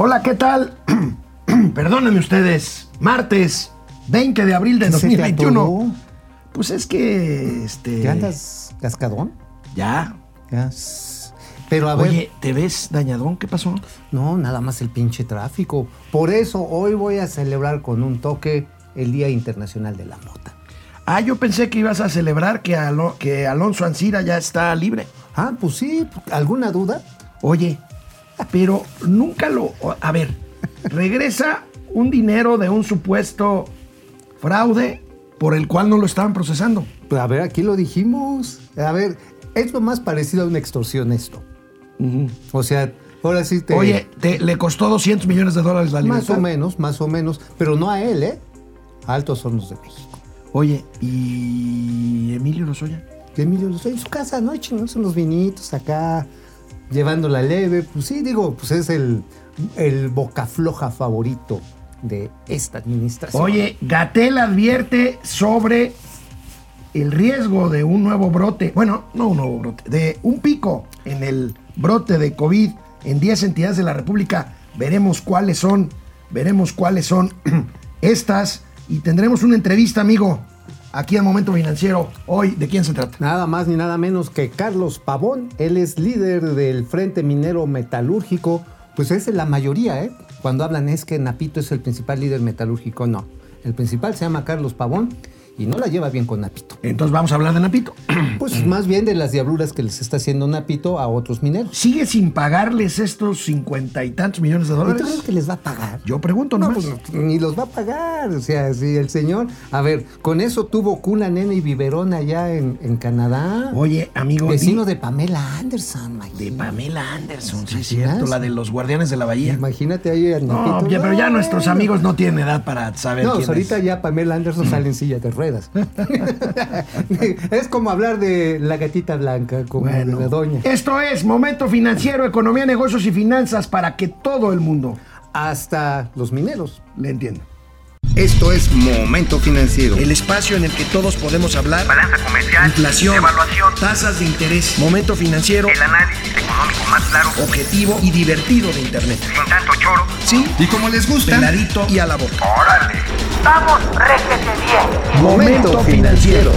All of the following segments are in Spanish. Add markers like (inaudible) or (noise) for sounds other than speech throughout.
Hola, ¿qué tal? (clears throat) Perdónenme ustedes. Martes 20 de abril de ¿Qué se te 2021. atoró? Pues es que este ¿Ya andas cascadón? ya. Ya. Pero a ver, Oye, ¿te ves dañadón? ¿Qué pasó? no, nada más el pinche tráfico. Por eso hoy voy a celebrar con un toque el Día Internacional de la Mota. Ah, yo pensé que ibas a celebrar que, Alo- que Alonso Ancira ya está libre. Ah, pues sí, ¿alguna duda? Oye, pero nunca lo... A ver, regresa un dinero de un supuesto fraude por el cual no lo estaban procesando. A ver, aquí lo dijimos. A ver, es lo más parecido a una extorsión esto. O sea, ahora sí te... Oye, te- le costó 200 millones de dólares la libertad. Más o menos, más o menos. Pero no a él, ¿eh? A Altos Hornos de México. Oye, ¿y Emilio Lozoya? Emilio Lozoya en su casa, ¿no? Chingados unos vinitos acá, llevando la leve. Pues sí, digo, pues es el, el boca floja favorito de esta administración. Oye, Gatel advierte sobre el riesgo de un nuevo brote, bueno, no un nuevo brote, de un pico en el brote de COVID en 10 entidades de la República. Veremos cuáles son, veremos cuáles son (clears throat) estas y tendremos una entrevista, amigo, aquí en Momento Financiero. Hoy, ¿de quién se trata? Nada más ni nada menos que Carlos Pavón. Él es líder del Frente Minero Metalúrgico. Pues es la mayoría, ¿eh? Cuando hablan es que Napito es el principal líder metalúrgico. No. El principal se llama Carlos Pavón y no la lleva bien con Napito. Entonces vamos a hablar de Napito. (clears throat) Pues más bien de las diabluras que les está haciendo Napito a otros mineros. ¿Sigue sin pagarles estos cincuenta y tantos millones de ¿Y tú dólares? crees que les va a pagar? Yo pregunto No, pues ni los va a pagar. O sea, si el señor. A ver, con eso tuvo cuna, nena y biberón allá en, en Canadá. Oye, amigo, Vecino di- de Pamela Anderson, de imagínate. Pamela Anderson, sí, es cierto, la de los guardianes de la bahía. Imagínate ahí a No, Napito. ya- pero ya nuestros amigos no tienen edad para saber No, quién pues ahorita es. ya Pamela Anderson sale en silla de ruedas. (laughs) es como hablar de la gatita blanca, como Bueno, de la doña. esto es Momento Financiero, Economía, Negocios y Finanzas para que todo el mundo Hasta los mineros. le entienda. Esto es Momento Financiero. El espacio en el que todos podemos hablar. balanza comercial, Inflación, evaluación, tasas de interés, momento financiero, el análisis económico más claro, objetivo y divertido de Internet. sin tanto choro. Sí, Y como les gusta, peladito y a la boca. ¡Órale! ¡Vamos, réjete bien! Momento financiero.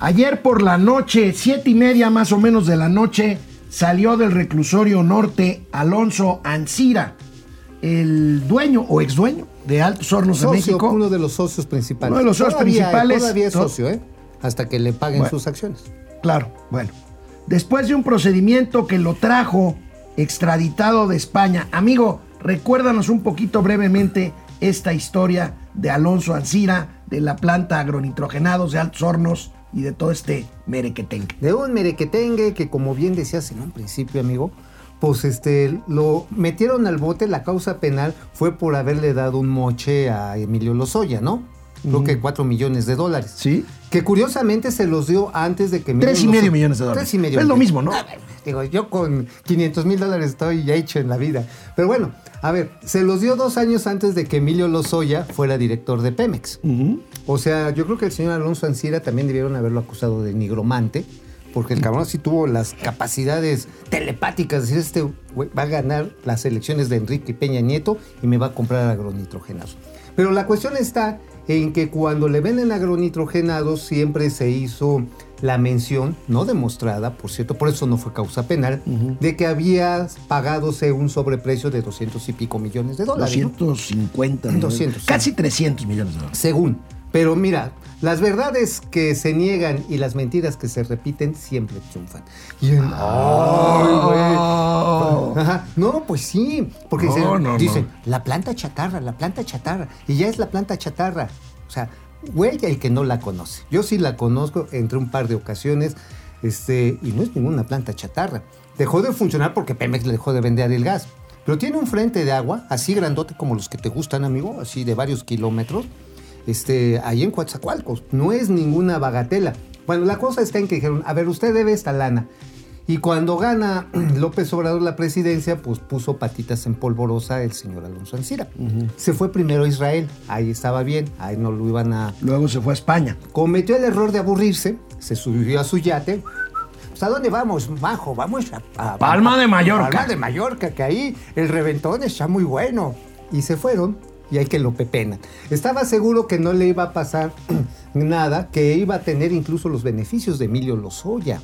Ayer por la noche, siete y media más o menos de la noche, salió del reclusorio norte Alonso Ancira, el dueño o ex dueño de Altos Hornos de México. uno de los socios principales. Uno de los socios Todavía- principales. Todavía es socio, ¿eh? Hasta que le paguen Bueno. sus acciones. Claro, bueno. Después de un procedimiento que lo trajo extraditado de España. Amigo, recuérdanos un poquito brevemente esta historia de Alonso Ancira, de la planta agronitrogenados de Altos Hornos y de todo este merequetengue. De un merequetengue que, como bien decías en un principio, amigo, pues este, lo metieron al bote. La causa penal fue por haberle dado un moche a Emilio Lozoya, ¿no? Creo que cuatro millones de dólares. ¿Sí? Que curiosamente se los dio antes de que Emilio Tres y Lozoya- medio millones de dólares. Tres y medio Es lo mismo, ¿no? A ver, digo, yo con 500 mil dólares estoy ya hecho en la vida. Pero bueno, a ver, se los dio dos años antes de que Emilio Lozoya fuera director de Pemex. O sea, yo creo que el señor Alonso Ancira también debieron haberlo acusado de nigromante, porque el cabrón sí tuvo las capacidades telepáticas de decir, este güey va a ganar las elecciones de Enrique Peña Nieto y me va a comprar agronitrogenados. Pero la cuestión está en que cuando le venden agronitrogenados siempre se hizo la mención, no demostrada, por cierto, por eso no fue causa penal, de que había pagádose un sobreprecio de 200 y pico millones de dólares. ¿no? 250 millones. 200, sí. Casi 300 millones de dólares. Según. Pero mira, las verdades que se niegan y las mentiras que se repiten siempre triunfan. Y en- ¡Ay, güey! Ajá. No, pues sí. Porque No, dicen, no, dicen, no. la planta chatarra, la planta chatarra. Y ya es la planta chatarra. O sea, güey, el que no la conoce. Yo sí la conozco entre un par de ocasiones. Este, y no es ninguna planta chatarra. Dejó de funcionar porque Pemex le dejó de vender el gas. Pero tiene un frente de agua, así grandote como los que te gustan, amigo, así de varios kilómetros este, ahí en Coatzacoalcos. No es ninguna bagatela. Bueno, la cosa está en que dijeron, a ver, usted debe esta lana. Y cuando gana (clears throat) López Obrador la presidencia, pues puso patitas en polvorosa el señor Alonso Ancira. Se fue primero a Israel, ahí estaba bien, ahí no lo iban a... Luego se fue a España. Cometió el error de aburrirse, se subió a su yate, pues ¿a dónde vamos? Bajo, vamos a, a- Palma de Mallorca. Palma de Mallorca, que ahí el reventón está muy bueno. Y se fueron y hay que lo pepenan. Estaba seguro que no le iba a pasar (clears throat) nada, que iba a tener incluso los beneficios de Emilio Lozoya.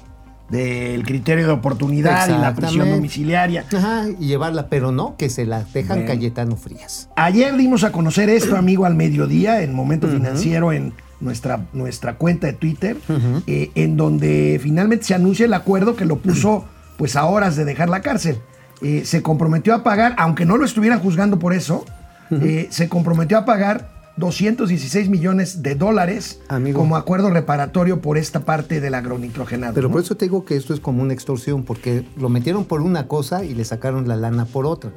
Del criterio de oportunidad y la prisión domiciliaria. Ajá, y llevarla, pero no, que se la dejan Bueno. Cayetano Frías. Ayer dimos a conocer esto, amigo, al mediodía, en Momento Financiero, en nuestra, nuestra cuenta de Twitter, eh, en donde finalmente se anuncia el acuerdo que lo puso pues a horas de dejar la cárcel. Eh, se comprometió a pagar, aunque no lo estuvieran juzgando por eso, eh, se comprometió a pagar 216 millones de dólares Amigo. como acuerdo reparatorio por esta parte del agronitrogenado. Pero ¿no? por eso te digo que esto es como una extorsión, porque lo metieron por una cosa y le sacaron la lana por otra.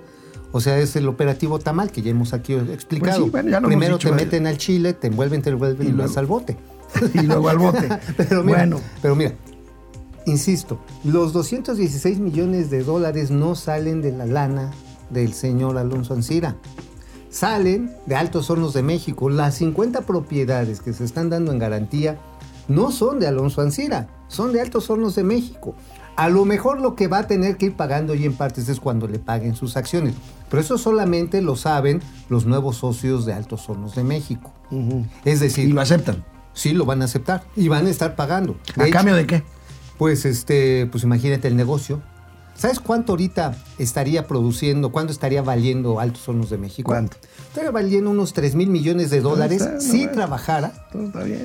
O sea, es el operativo tamal que ya hemos aquí explicado. Pues sí, bueno, ya lo hemos Primero dicho, te ¿eh? meten al chile, te envuelven, te envuelven y, luego- vas al bote. (laughs) y luego al bote. (laughs) pero mira, bueno, pero mira, insisto, los 216 millones de dólares no salen de la lana del señor Alonso Ancira. Salen de Altos Hornos de México. Las 50 propiedades que se están dando en garantía no son de Alonso Ancira, son de Altos Hornos de México. A lo mejor lo que va a tener que ir pagando y en partes es cuando le paguen sus acciones. Pero eso solamente lo saben los nuevos socios de Altos Hornos de México. Es decir, y lo aceptan. sí lo van a aceptar y van a estar pagando. De ¿A hecho, cambio de qué? Pues este, pues imagínate el negocio. ¿Sabes cuánto ahorita estaría produciendo, cuánto estaría valiendo Altos Hornos de México? ¿Cuánto? Estaría valiendo unos 3 mil millones de dólares está, no, si trabajara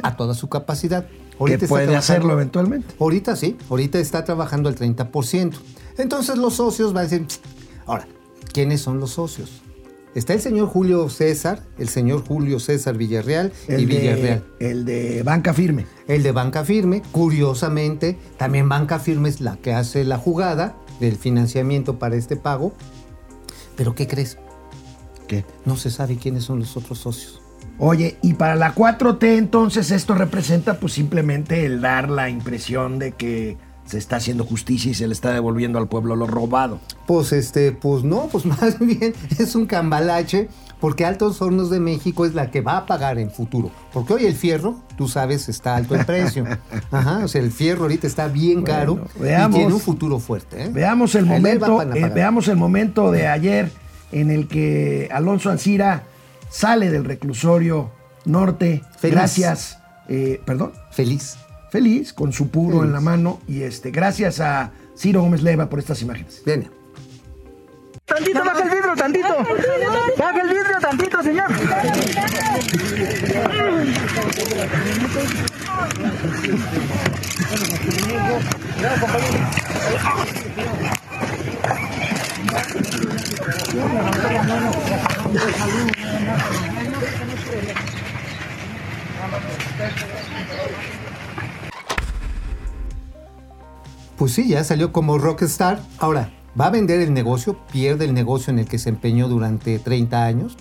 a toda su capacidad. que está puede hacerlo eventualmente. Ahorita sí, ahorita está trabajando al 30%. Entonces los socios van a decir, ahora, ¿quiénes son los socios? Está el señor Julio César, el señor Julio César Villarreal y de, Villarreal. el de banca firme. El de Banca Firme, curiosamente, también Banca Firme es la que hace la jugada del financiamiento para este pago. Pero ¿qué crees? ¿Qué? No se sabe quiénes son los otros socios. Oye, y para la 4T entonces esto representa pues simplemente el dar la impresión de que se está haciendo justicia y se le está devolviendo al pueblo lo robado. Pues este, pues no, pues (laughs) más bien es un cambalache, porque Altos Hornos de México es la que va a pagar en futuro. Porque hoy el fierro, tú sabes, está alto en precio. (laughs) Ajá, o sea, el fierro ahorita está bien caro veamos. y tiene un futuro fuerte. ¿eh? Veamos el momento, eh, veamos el momento de ayer en el que Alonso Ancira sale del reclusorio norte. Feliz. Gracias, eh, perdón, Feliz. Feliz con su puro Feliz. en la mano y este, gracias a Ciro Gómez Leiva por estas imágenes. Viene. Tantito, baja el vidrio, tantito. Baja el vidrio, tantito, señor. Pues sí, ya salió como rockstar. Ahora, va a vender el negocio, pierde el negocio en el que se empeñó durante 30 años,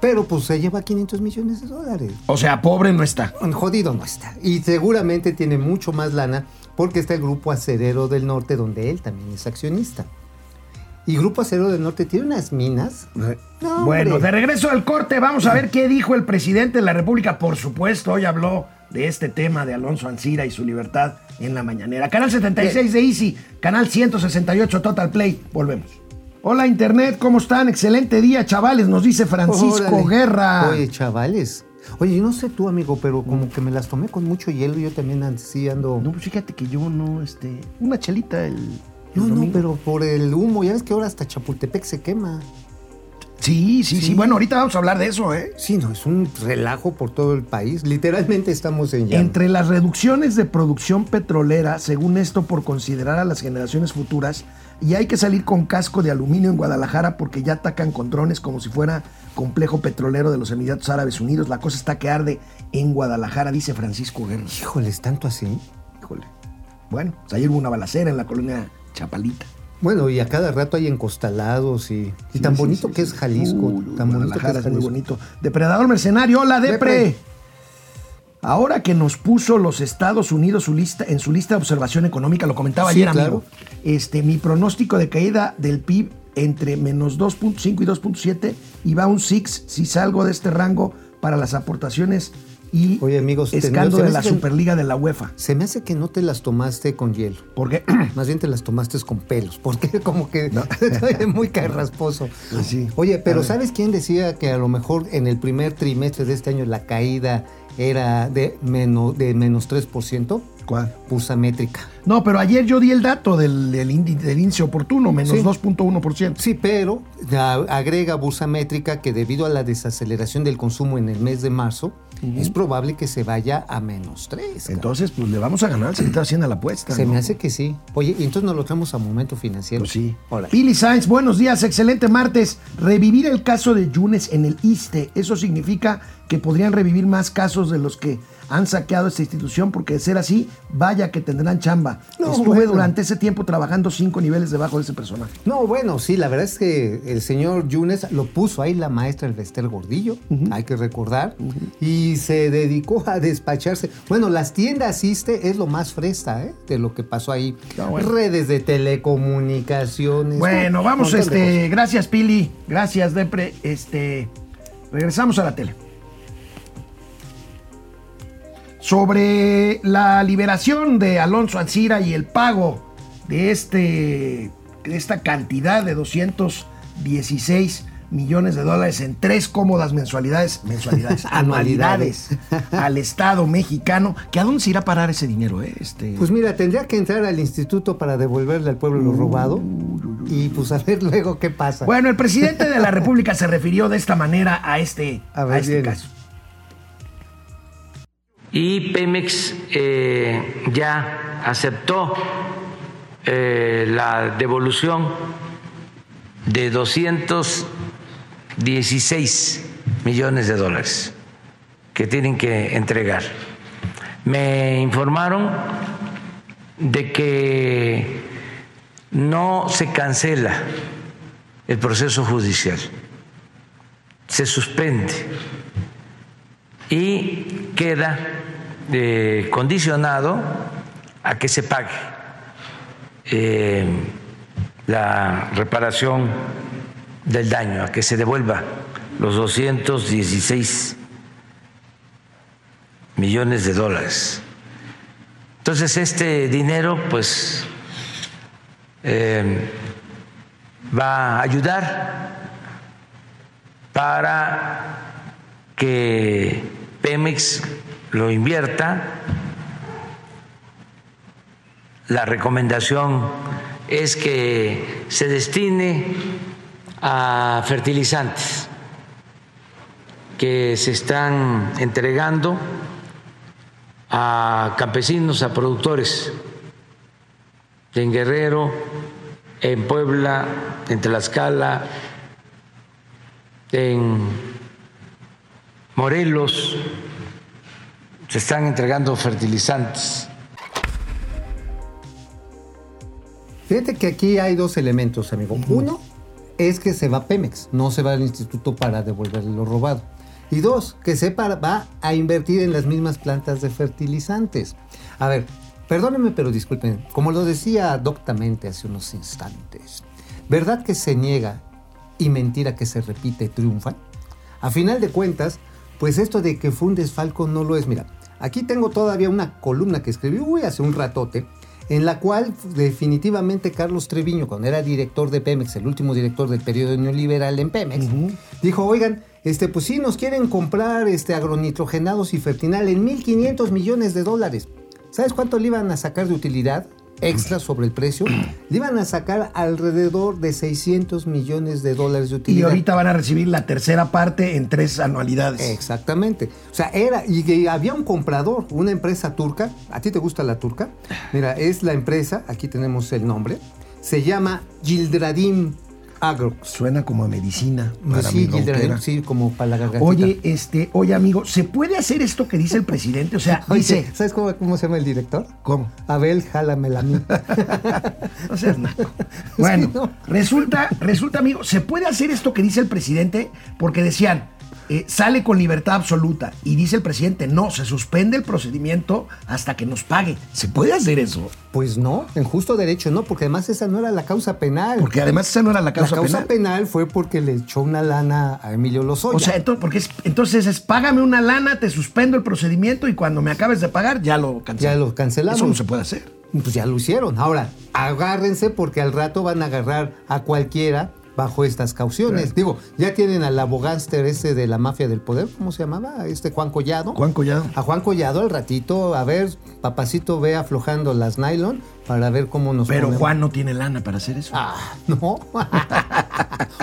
pero pues se lleva 500 millones de dólares. O sea, pobre no está. Jodido no está. Y seguramente tiene mucho más lana porque está el Grupo Acerero del Norte, donde él también es accionista. Y Grupo Acerero del Norte tiene unas minas. No, Bueno, de regreso al corte, vamos a ver qué dijo el presidente de la República. Por supuesto, hoy habló de este tema de Alonso Ancira y su libertad en la mañanera. Canal 76 de Easy, canal 168 Total Play. Volvemos. Hola Internet, ¿cómo están? Excelente día, chavales, nos dice Francisco Órale. Guerra. Oye, chavales. Oye, yo no sé tú, amigo, pero como que me las tomé con mucho hielo. Yo también así ando. No, pues fíjate que yo no, este, una chelita el, el No, no, domingo. pero por el humo, ya ves que ahora hasta Chapultepec se quema. Sí, sí, sí, Sí. bueno, ahorita vamos a hablar de eso, ¿eh? Sí, no, es un relajo por todo el país. Literalmente estamos en llamas. Entre las reducciones de producción petrolera, según esto, por considerar a las generaciones futuras, y hay que salir con casco de aluminio en Guadalajara porque ya atacan con drones como si fuera complejo petrolero de los Emiratos Árabes Unidos. La cosa está que arde en Guadalajara, dice Francisco Guerra. Híjoles, tanto así. Híjole. Bueno, pues ayer hubo una balacera en la colonia Chapalita. Bueno, y a cada rato hay encostalados y, y tan bonito sí, que es Jalisco. Uy, tan bonito que es muy bonito. Depredador mercenario, hola Depre. Depre. Ahora que nos puso los Estados Unidos su lista, en su lista de observación económica, lo comentaba ayer, claro. amigo. Este, mi pronóstico de caída del PIB entre menos 2.5 y 2.7 y va a un 6 si salgo de este rango para las aportaciones y Oye, amigos, escándalo de la que- Superliga de la UEFA. Se me hace que no te las tomaste con hielo. Porque (clears throat) Más bien te las tomaste con pelos, porque (laughs) como que estoy (laughs) muy carrasposo. Sí. Oye, pero. ¿sabes quién decía que a lo mejor en el primer trimestre de este año la caída era de menos, de menos 3%? ¿Cuál? Pulsa métrica. No, pero ayer yo di el dato del, del índice oportuno, menos Sí. 2.1%. Sí, pero agrega Bursa Métrica que debido a la desaceleración del consumo en el mes de marzo, es probable que se vaya a menos 3. Entonces, pues le vamos a ganar al sector Hacienda la apuesta. se ¿no? me hace que sí. Oye, y entonces nos lo traemos a momento financiero. Pues sí. Órale. Pili Sainz, buenos días, excelente martes. Revivir el caso de Yunes en el ISTE, eso significa que podrían revivir más casos de los que han saqueado esta institución, porque de ser así, vaya que tendrán chamba. No, Estuve bueno. durante ese tiempo trabajando cinco niveles debajo de ese personaje. No, bueno, sí, la verdad es que el señor Yunes lo puso ahí la maestra el Esther Gordillo, hay que recordar, y se dedicó a despacharse. Bueno, las tiendas ISTE es lo más fresta, ¿eh? De lo que pasó ahí. Ah, bueno. Redes de telecomunicaciones. Bueno, vamos, este, gracias Pili, gracias Depre, este, regresamos a la tele. Sobre la liberación de Alonso Ancira y el pago de, este, de esta cantidad de 216 millones de dólares en tres cómodas mensualidades, mensualidades, (laughs) anualidades (laughs) al Estado mexicano, que a dónde se irá a parar ese dinero, eh? Este, Pues mira, tendría que entrar al instituto para devolverle al pueblo lo robado y pues a ver luego qué pasa. Bueno, el presidente de la (laughs) República se refirió de esta manera a este, A este caso. Y Pemex eh, ya aceptó eh, la devolución de 216 millones de dólares que tienen que entregar. Me informaron de que no se cancela el proceso judicial, se suspende y queda condicionado a que se pague eh, la reparación del daño, a que se devuelva los 216 millones de dólares. Entonces este dinero pues eh, va a ayudar para que Pemex lo invierta. La recomendación es que se destine a fertilizantes que se están entregando a campesinos, a productores en Guerrero, en Puebla, en Tlaxcala, en Morelos, se están entregando fertilizantes. Fíjate que aquí hay dos elementos, amigo. Uno es que se va Pemex, no se va al instituto para devolverle lo robado. Y dos, que se va a invertir en las mismas plantas de fertilizantes. A ver, perdónenme, pero disculpen, como lo decía doctamente hace unos instantes, ¿verdad que se niega y mentira que se repite triunfan? A final de cuentas, pues esto de que fue un desfalco no lo es. Mira, aquí tengo todavía una columna que escribí uy, hace un ratote, en la cual definitivamente Carlos Treviño, cuando era director de Pemex, el último director del periodo neoliberal en Pemex, dijo, oigan, este, pues sí, nos quieren comprar este, agronitrogenados y fertinal en 1.500 millones de dólares. ¿Sabes cuánto le iban a sacar de utilidad extra sobre el precio? Le iban a sacar alrededor de 600 millones de dólares de Y utilidad. ahorita van a recibir la tercera parte en tres anualidades. Exactamente. O sea, era, y, y había un comprador, una empresa turca. ¿A ti te gusta la turca? Mira, es la empresa, aquí tenemos el nombre. Se llama Gildradim Agro. Suena como a medicina para sí, mi como para la gargantita. Oye, este, oye amigo, ¿se puede hacer esto que dice el (laughs) presidente? O sea, Oye, dice, ¿sabes cómo, cómo se llama el director? ¿cómo? Abel Jalamel a mí. (laughs) (laughs) No seas naco. Bueno, Sí, no. resulta, resulta, amigo, ¿se puede hacer esto que dice el presidente? Porque decían, eh, sale con libertad absoluta y dice el presidente, no, se suspende el procedimiento hasta que nos pague. ¿Se puede hacer eso? Pues no, en justo derecho no, porque además esa no era la causa penal. Porque además esa no era la causa, la causa penal. penal. fue porque le echó una lana a Emilio Lozoya. O sea, entonces, porque es, entonces es págame una lana, te suspendo el procedimiento y cuando me acabes de pagar ya lo cancelamos. Ya lo cancelamos. Eso no se puede hacer. Pues ya lo hicieron. Ahora, agárrense porque al rato van a agarrar a cualquiera bajo estas cauciones. Digo, ya tienen al abogánster ese de la mafia del poder, ¿cómo se llamaba? Este Juan Collado. Juan Collado. A Juan Collado al ratito, a ver, papacito ve aflojando las nylon para ver cómo nos Pero ponemos. Juan no tiene lana para hacer eso. Ah, no. (laughs)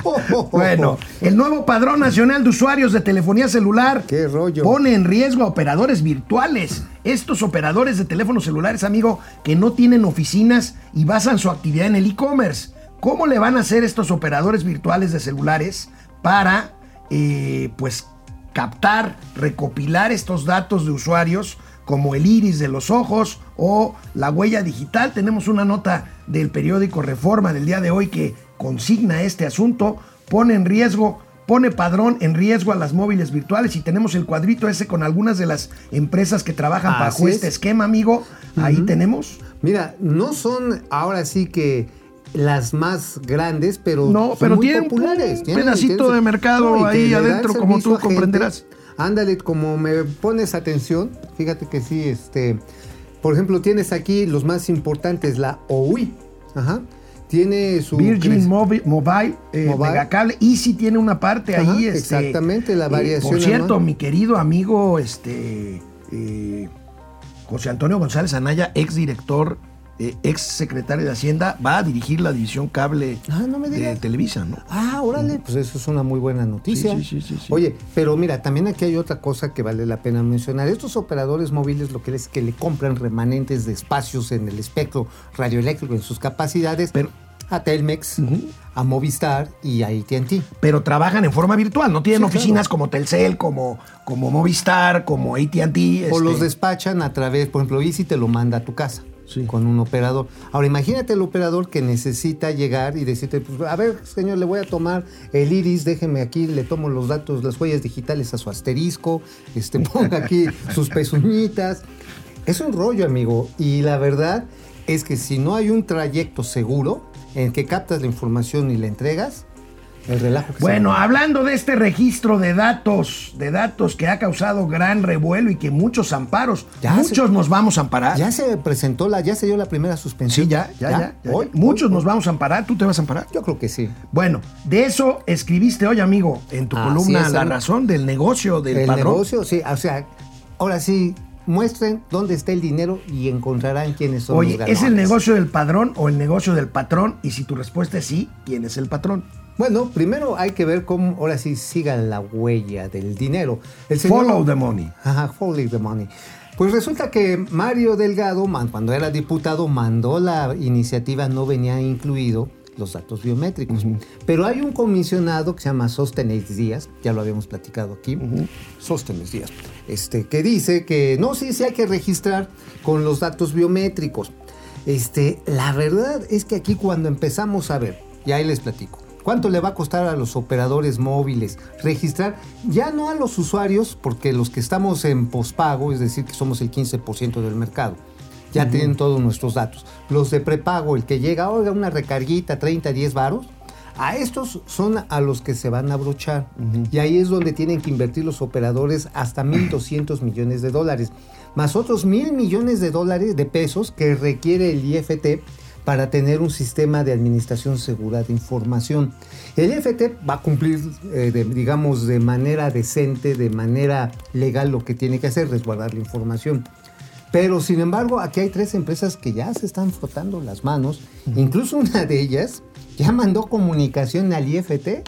Oh, oh, oh, Bueno, el nuevo Padrón Nacional de Usuarios de Telefonía Celular Qué rollo. pone en riesgo a operadores virtuales. Estos operadores de teléfonos celulares, amigo, que no tienen oficinas y basan su actividad en el e-commerce. ¿Cómo le van a hacer estos operadores virtuales de celulares para, eh, pues, captar, recopilar estos datos de usuarios como el iris de los ojos o la huella digital. Tenemos una nota del periódico Reforma del día de hoy que consigna este asunto, pone en riesgo, pone padrón en riesgo a las móviles virtuales y tenemos el cuadrito ese con algunas de las empresas que trabajan Así bajo es. este esquema, amigo. Ahí tenemos. Mira, no son ahora sí que las más grandes, pero No, son pero muy tienen populares. un pedacito de mercado y ahí adentro, como tú comprenderás. Ándale, como me pones atención, fíjate que sí, este, por ejemplo, tienes aquí los más importantes, la OUI, ajá, tiene su Virgin crec- Mobi- Mobile, eh, Mobile. Megacable, Easy tiene una parte Ajá, ahí. este, exactamente, la eh, variación por cierto, mi querido amigo este, eh, José Antonio González Anaya, ex director, eh, ex secretario de Hacienda, va a dirigir la división cable Ah, no me de. Televisa, ¿no? Ah, órale, pues eso es una muy buena noticia. Sí, sí, sí, sí, sí. Oye, pero mira, también aquí hay otra cosa que vale la pena mencionar. Estos operadores móviles lo que es que le compran remanentes de espacios en el espectro radioeléctrico en sus capacidades Pero- a Telmex, a Movistar y a AT&T. Pero trabajan en forma virtual, no tienen Sí, oficinas claro. como Telcel, como, como Movistar, como AT&T. O este, los despachan a través, por ejemplo, Easy te lo manda a tu casa. Con un operador. Ahora, imagínate el operador que necesita llegar y decirte, pues, a ver, señor, le voy a tomar el iris, déjeme aquí, le tomo los datos, las huellas digitales a su asterisco, este, (laughs) ponga aquí sus pezuñitas. Es un rollo, amigo. Y la verdad es que si no hay un trayecto seguro en que captas la información y la entregas, el relajo que se Bueno, hablando de este registro de datos, de datos que ha causado gran revuelo y que muchos amparos, Ya muchos se- nos vamos a amparar. Ya se presentó la, ya se dio la primera suspensión. Sí, ya, ya, ya. ya, ya. Hoy, muchos hoy, nos hoy. vamos a amparar. ¿Tú te vas a amparar? Yo creo que sí. Bueno, de eso escribiste hoy, amigo, en tu columna La razón del negocio del el padrón. negocio, sí, o sea, ahora sí, muestren dónde está el dinero y encontrarán quiénes son Oye, los ¿es el negocio del padrón o el negocio del patrón? Y si tu respuesta es sí, ¿quién es el patrón? Bueno, primero hay que ver cómo ahora sí siga la huella del dinero. El señor- Follow the money. Ajá, follow the money. Pues resulta que Mario Delgado, cuando era diputado, mandó la iniciativa, no venía incluido los datos biométricos. Pero hay un comisionado que se llama Sostenes Díaz, ya lo habíamos platicado aquí, Sostenes Díaz, este, que dice que no, sí, sí hay que registrar con los datos biométricos. Este, la verdad es que aquí cuando empezamos a ver, y ahí les platico, ¿cuánto le va a costar a los operadores móviles registrar? Ya no a los usuarios, porque los que estamos en pospago, es decir, que somos el 15% del mercado, ya tienen todos nuestros datos. Los de prepago, el que llega, oiga, una recarguita, 30, 10 varos, a estos son a los que se van a abrochar. Y ahí es donde tienen que invertir los operadores hasta 1.200 millones de dólares, más otros mil millones de dólares de pesos que requiere el IFT para tener un sistema de administración segura de información. El IFT va a cumplir, eh, de- digamos, de manera decente, de manera legal lo que tiene que hacer, resguardar la información. Pero sin embargo, aquí hay tres empresas que ya se están frotando las manos. Incluso una de ellas ya mandó comunicación al IFT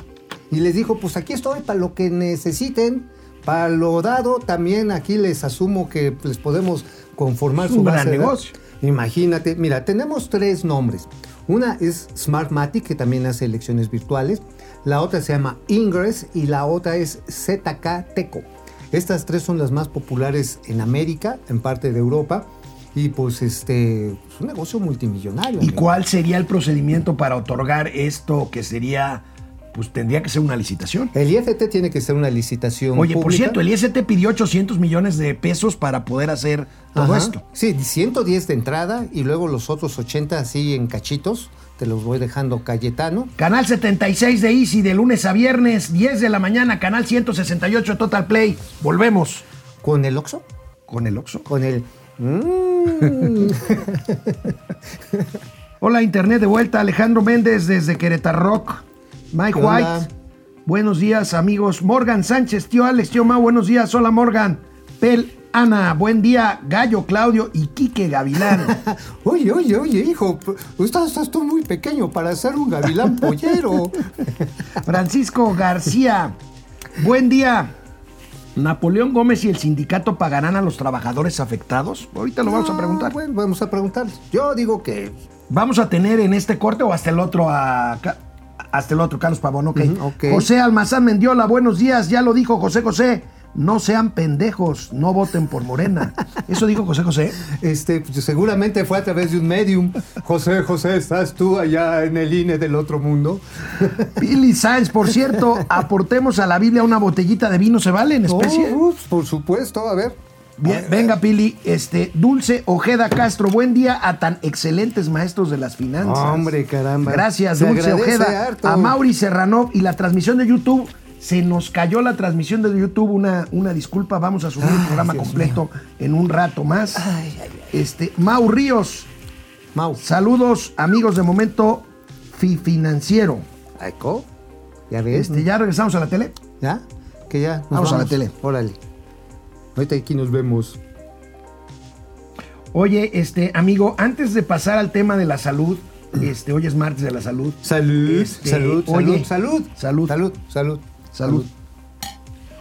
y les dijo, pues aquí estoy para lo que necesiten. Para lo dado, también aquí les asumo que les podemos conformar Es su un base gran de datos". negocio. Imagínate, mira, tenemos tres nombres. Una es Smartmatic, que también hace elecciones virtuales. La otra se llama Ingress y la otra es ZK Teco. Estas tres son las más populares en América, en parte de Europa. Y pues este es un negocio multimillonario. ¿Y cuál sería el procedimiento para otorgar esto que sería pues tendría que ser una licitación. El IFT tiene que ser una licitación. Oye, por cierto, el IST pidió 800 millones de pesos para poder hacer todo Ajá. esto. Sí, 110 de entrada y luego los otros 80 así en cachitos. Te los voy dejando Cayetano. Canal 76 de Easy de lunes a viernes, 10 de la mañana, canal 168 Total Play. Volvemos ¿Con el Oxo? con el Oxxo. Con el... Mm. (laughs) Hola, Internet de vuelta. Alejandro Méndez desde Querétaro Rock. Mike. White. Buenos días, amigos. Morgan Sánchez, tío Alex, tío Mau, buenos días. Hola, Morgan. Pel Ana, buen día. Gallo, Claudio y Quique Gavilán. (laughs) oye, oye, oye, hijo, estás, estás tú muy pequeño para ser un gavilán (laughs) pollero. Francisco García, buen día. ¿Napoleón Gómez y el sindicato pagarán a los trabajadores afectados? Ahorita lo vamos a Ah, preguntar. Bueno, vamos a preguntar. Yo digo que Vamos a tener en este corte o hasta el otro a hasta el otro, Carlos Pavón, ok. Ujú, ok. José Almazán Mendiola, buenos días, ya lo dijo José José. No sean pendejos, no voten por Morena. (laughs) Eso dijo José José. este, pues, seguramente fue a través de un medium. José, José, ¿estás tú allá en el INE del otro mundo? (laughs) Billy Sáenz, por cierto, (laughs) aportemos a la Biblia una botellita de vino, ¿se vale en especie? Oh, por supuesto, a ver. Bien, venga, Pili, este, Dulce Ojeda Castro, buen día a tan excelentes maestros de las finanzas. Hombre, caramba. Gracias, Se Dulce Ojeda. harto. A Mauri Serrano y la transmisión de YouTube. Se nos cayó la transmisión de YouTube, una, una disculpa, vamos a subir el programa Dios completo en un rato más. Ay, ay, Este, Mau Ríos, Mau. saludos amigos de Momento Fi Financiero. ¿Ya ves? Este, ¿Ya regresamos a la tele? ¿Ya? Que ya. Vamos a la tele. Órale. Ahorita aquí nos vemos. Oye, este, amigo, antes de pasar al tema de la salud, este, hoy es martes de la salud. Salud, Este, salud, oye, salud, salud, salud. salud, salud, Salud.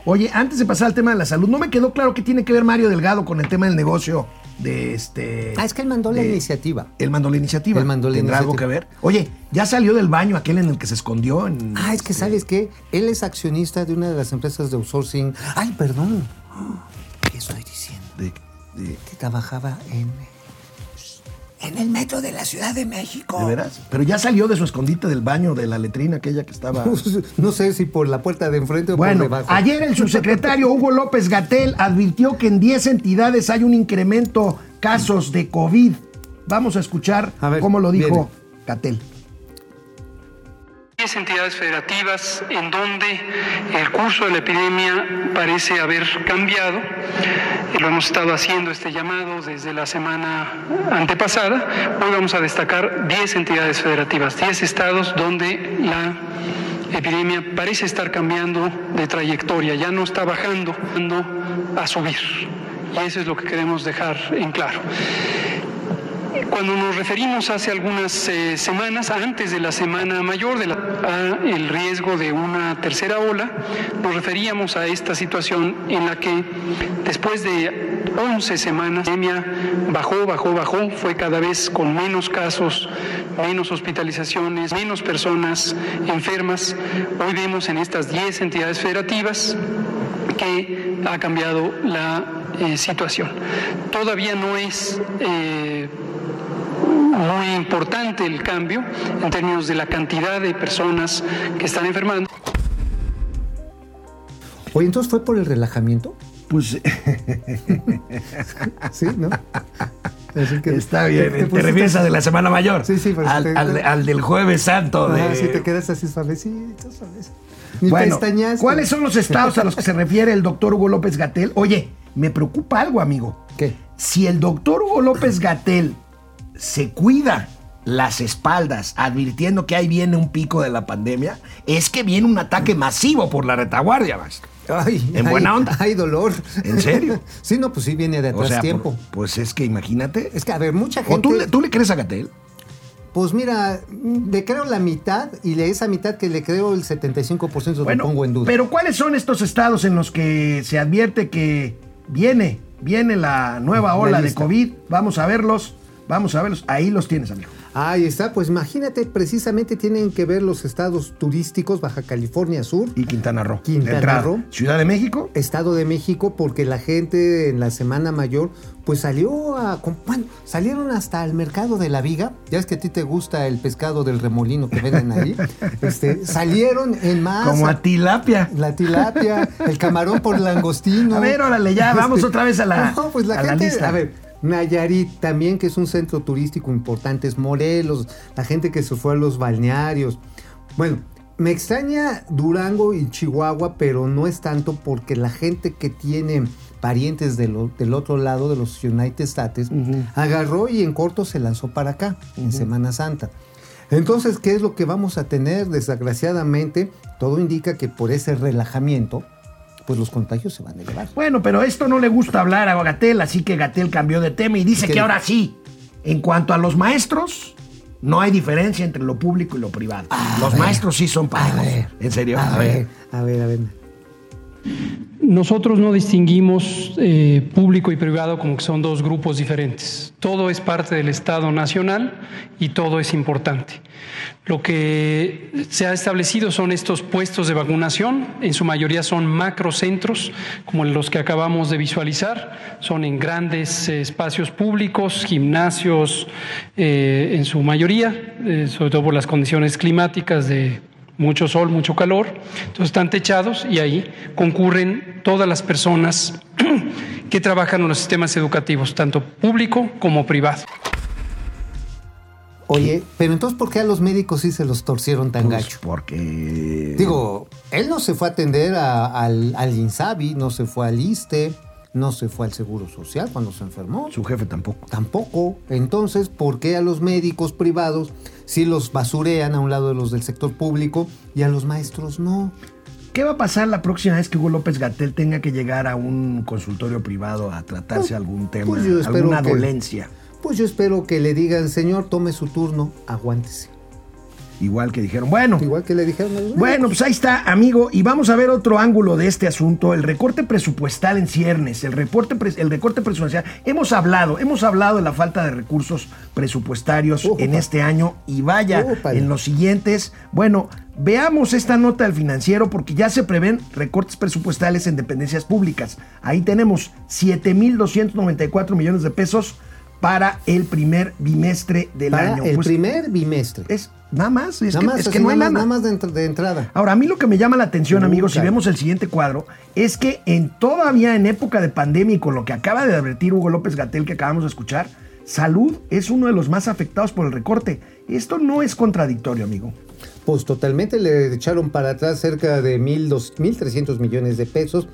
Oye, antes de pasar al tema de la salud, no me quedó claro qué tiene que ver Mario Delgado con el tema del negocio de este. Ah, es que él mandó la iniciativa. Él mandó la iniciativa. Él mandó la ¿Tendrá algo que ver? Oye, ya salió del baño aquel en el que se escondió. En, Ah, es que sabes qué, él es accionista de una de las empresas de outsourcing. Ay, perdón. Que trabajaba en en el metro de la Ciudad de México. ¿De veras? Pero ya salió de su escondite del baño, de la letrina aquella que estaba. (laughs) No sé si por la puerta de enfrente o por Bueno, debajo. ayer el subsecretario Hugo López Gatel advirtió que en 10 entidades hay un incremento casos de COVID. Vamos a escuchar A ver, cómo lo dijo. Gatel. 10 entidades federativas en donde el curso de la epidemia parece haber cambiado. Lo hemos estado haciendo este llamado desde la semana antepasada. Hoy vamos a destacar 10 entidades federativas, 10 estados donde la epidemia parece estar cambiando de trayectoria, ya no está bajando, ando a subir. Y eso es lo que queremos dejar en claro. Cuando nos referimos hace algunas eh, semanas, antes de la semana mayor, de a el riesgo de una tercera ola, nos referíamos a esta situación en la que después de 11 semanas, la epidemia bajó, bajó, bajó, fue cada vez con menos casos, menos hospitalizaciones, menos personas enfermas. Hoy vemos en estas 10 entidades federativas que ha cambiado la eh, situación. Todavía no es eh, muy importante el cambio en términos de la cantidad de personas que están enfermando. Oye, entonces fue por el relajamiento. Pues (laughs) Sí, ¿no? Así que- está bien. te Te, pusiste- refieres a de la semana mayor. Sí, sí, pero al, te- al- al del jueves santo. Ajá, de- si te quedas así suavecito, suavecito. Ni Bueno, pestañaste. ¿cuáles son los estados a los que se refiere el doctor Hugo López Gatel? Oye, me preocupa algo, amigo. ¿Qué? Si el doctor Hugo López Gatel se cuida las espaldas advirtiendo que ahí viene un pico de la pandemia, es que viene un ataque masivo por la retaguardia, maestro. Ay, En buena onda. Hay dolor. ¿En serio? (laughs) sí, no, pues sí viene de O atrás sea, tiempo. por- pues es que imagínate. Es que, a ver, mucha gente. ¿O tú, le- tú le crees a Gatel? Pues mira, le creo la mitad y de esa mitad que le creo el 75% lo Bueno, pongo en duda. pero ¿cuáles son estos estados en los que se advierte que viene, viene la nueva La ola de. COVID? Vamos a verlos, vamos a verlos. Ahí los tienes, amigo. Ahí está, pues imagínate, precisamente tienen que ver los estados turísticos, Baja California Sur, Y Quintana Roo. Quintana entrada. Roo. Ciudad de México. Estado de México, porque la gente en la Semana Mayor, pues salió a. Bueno, salieron hasta el mercado de la viga. Ya es que a ti te gusta el pescado del remolino que venden ahí. (laughs) este, salieron en masa. Como a tilapia. La tilapia, el camarón por langostino. A ver, órale, ya, vamos otra vez a la- No, pues la a la gente, lista. a ver, Nayarit también, que es un centro turístico importante, es Morelos, la gente que se fue a los balnearios. Bueno, me extraña Durango y Chihuahua, pero no es tanto porque la gente que tiene parientes de lo- del otro lado de los United States agarró y en corto se lanzó para acá, en Semana Santa. Entonces, ¿qué es lo que vamos a tener? Desgraciadamente, todo indica que por ese relajamiento, pues los contagios se van a elevar. Bueno, pero esto no le gusta hablar a Gatel, así que Gatel cambió de tema y dice ¿Qué que ahora sí, en cuanto a los maestros, no hay diferencia entre lo público y lo privado. los ver, maestros sí son ver, ¿En serio? A ver, a ver, a ver. Nosotros no distinguimos eh, público y privado como que son dos grupos diferentes. Todo es parte del Estado Nacional y todo es importante. Lo que se ha establecido son estos puestos de vacunación, en su mayoría son macrocentros, como los que acabamos de visualizar, son en grandes eh, espacios públicos, gimnasios, eh, en su mayoría, sobre todo por las condiciones climáticas de mucho sol, mucho calor, entonces están techados y ahí concurren todas las personas (clears throat) que trabajan en los sistemas educativos, tanto público como privado. Oye, pero entonces, ¿por qué a los médicos sí se los torcieron tan Pues gacho? porque... Digo, él no se fue a atender a- al, al INSABI, no se fue al ISTE, no se fue al Seguro Social cuando se enfermó. Su jefe tampoco. Tampoco. Entonces, ¿por qué a los médicos privados sí los basurean a un lado de los del sector público y a los maestros no? ¿Qué va a pasar la próxima vez que Hugo López Gatel tenga que llegar a un consultorio privado a tratarse algún tema, pues yo espero alguna que- dolencia? Pues yo espero que le digan, señor, tome su turno, aguántese. Igual que dijeron, bueno, Igual que le dijeron Bueno, pues ahí está, amigo. Y vamos a ver otro ángulo de este asunto, el recorte presupuestal en ciernes, el, reporte el recorte presupuestal. Hemos hablado, hemos hablado de la falta de recursos presupuestarios en este año y vaya, en los siguientes. Bueno, veamos esta nota del financiero porque ya se prevén recortes presupuestales en dependencias públicas. Ahí tenemos 7.294 millones de pesos para el primer bimestre del Para año. el Pues, primer bimestre. Es nada más, es nada que, más, es que no hay nada nada más de, entr- de entrada. Ahora, a mí lo que me llama la atención, amigos, si vemos el siguiente cuadro, es que en todavía en época de pandemia y con lo que acaba de advertir Hugo López Gatel que acabamos de escuchar, salud es uno de los más afectados por el recorte. Esto no es contradictorio, amigo. Pues totalmente le echaron para atrás cerca de mil, dos- 1.300 millones de pesos.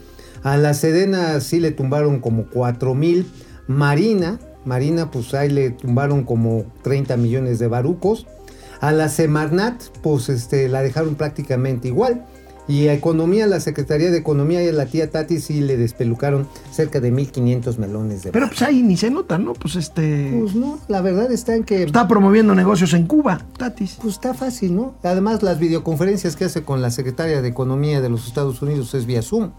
A la Sedena sí le tumbaron como 4 mil. Marina, Marina pues ahí le tumbaron como 30 millones de barucos. A la Semarnat pues este, la dejaron prácticamente igual. Y a Economía, la Secretaría de Economía y a la tía Tati sí le despelucaron cerca de 1.500 melones de Pero baros. pues ahí ni se nota, ¿no? Pues este... Pues no, la verdad está en que... Está promoviendo negocios en Cuba, Tatis. Pues está fácil, ¿no? Además, las videoconferencias que hace con la secretaria de Economía de los Estados Unidos es vía Zoom.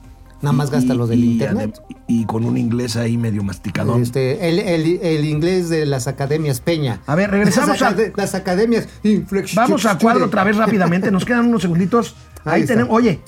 Nada más gasta lo del y internet. Y, con un inglés ahí medio masticadón. Este, el, el- el inglés de las academias Peña. A ver, regresamos las, a- acad- las academias. Vamos a cuadro otra vez rápidamente, nos quedan unos segunditos. Ahí tenemos, oye,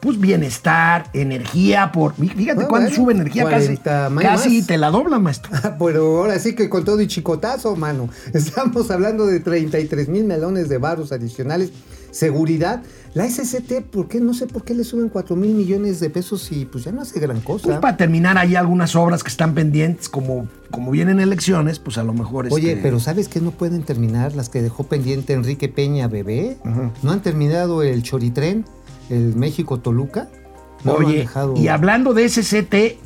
pues bienestar, energía, por. Fíjate Ah, cuándo bueno, sube energía, casi, 40 más. casi te la dobla, maestro. (laughs) Pero ahora sí que con todo y chicotazo, mano. Estamos hablando de 33 mil melones de varos adicionales. Seguridad. La SCT, ¿por qué? No sé por qué le suben 4 mil millones de pesos y pues ya no hace gran cosa. Pues para terminar ahí algunas obras que están pendientes, como, como vienen elecciones, pues a lo mejor Oye, este, pero ¿sabes qué no pueden terminar las que dejó pendiente Enrique Peña Bebé? ¿No han terminado el Choritren, el México-Toluca? No Oye, dejado. y hablando de SCT,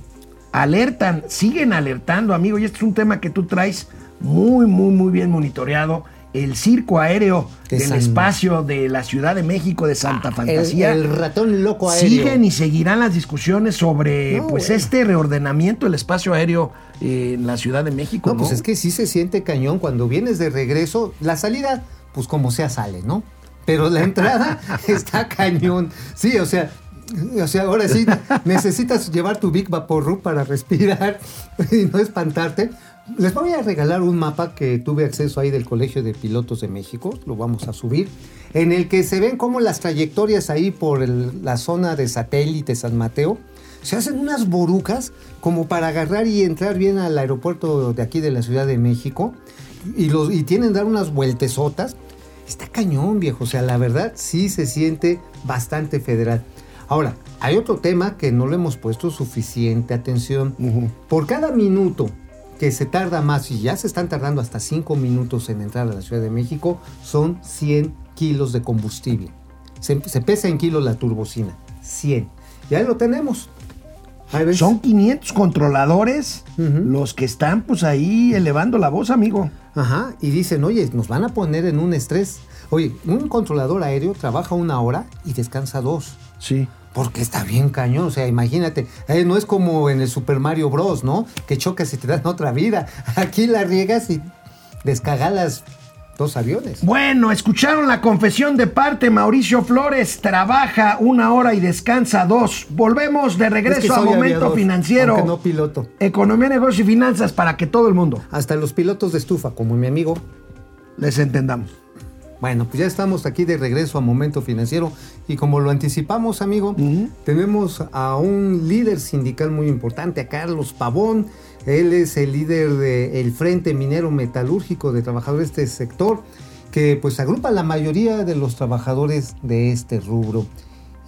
alertan, siguen alertando, amigo, y este es un tema que tú traes muy, muy, muy bien monitoreado. El circo aéreo De del San- espacio de la Ciudad de México de Santa el, Fantasía. el ratón loco aéreo. Siguen y seguirán las discusiones sobre No, pues bueno. este reordenamiento del espacio aéreo eh, en la Ciudad de México. No, No, pues es que sí se siente cañón cuando vienes de regreso. La salida, pues como sea sale, ¿no? Pero la entrada (laughs) está cañón. Sí, o sea, O sea, ahora sí necesitas llevar tu Big Vaporru para respirar (laughs) y no espantarte. Les voy a regalar un mapa que tuve acceso ahí del Colegio de Pilotos de México, lo vamos a subir, en el que se ven como las trayectorias ahí por el- la zona de satélite San Mateo, se hacen unas borucas como para agarrar y entrar bien al aeropuerto de aquí de la Ciudad de México y, los, y tienen dar unas vueltesotas. Está cañón, viejo. O sea, la verdad sí se siente bastante federal. Ahora, hay otro tema que no le hemos puesto suficiente atención. Por cada minuto que se tarda más, y ya se están tardando hasta 5 minutos en entrar a la Ciudad de México, son 100 kilos de combustible. Se, se pesa en kilos la turbocina. 100. Ya lo tenemos. Ahí. Son 500 controladores los que están pues ahí elevando la voz, amigo. Ajá, y dicen, oye, nos van a poner en un estrés. Oye, un controlador aéreo trabaja una hora y descansa dos. Sí. Porque está bien cañón, o sea, imagínate, eh, no es como en el Super Mario Bros, ¿no? Que chocas y te dan otra vida. (laughs) Aquí la riegas y descagalas dos aviones. Bueno, escucharon la confesión de parte. Mauricio Flores trabaja una hora y descansa dos. Volvemos de Es que regreso a Momento aviador, Financiero. no piloto. Economía, negocio y finanzas para que todo el mundo Hasta los pilotos de estufa, como mi amigo. les entendamos. Bueno, pues ya estamos aquí de regreso a Momento Financiero y como lo anticipamos, amigo, tenemos a un líder sindical muy importante, a Carlos Pavón. Él es el líder del Frente Minero Metalúrgico de Trabajadores de este sector, que pues agrupa la mayoría de los trabajadores de este rubro.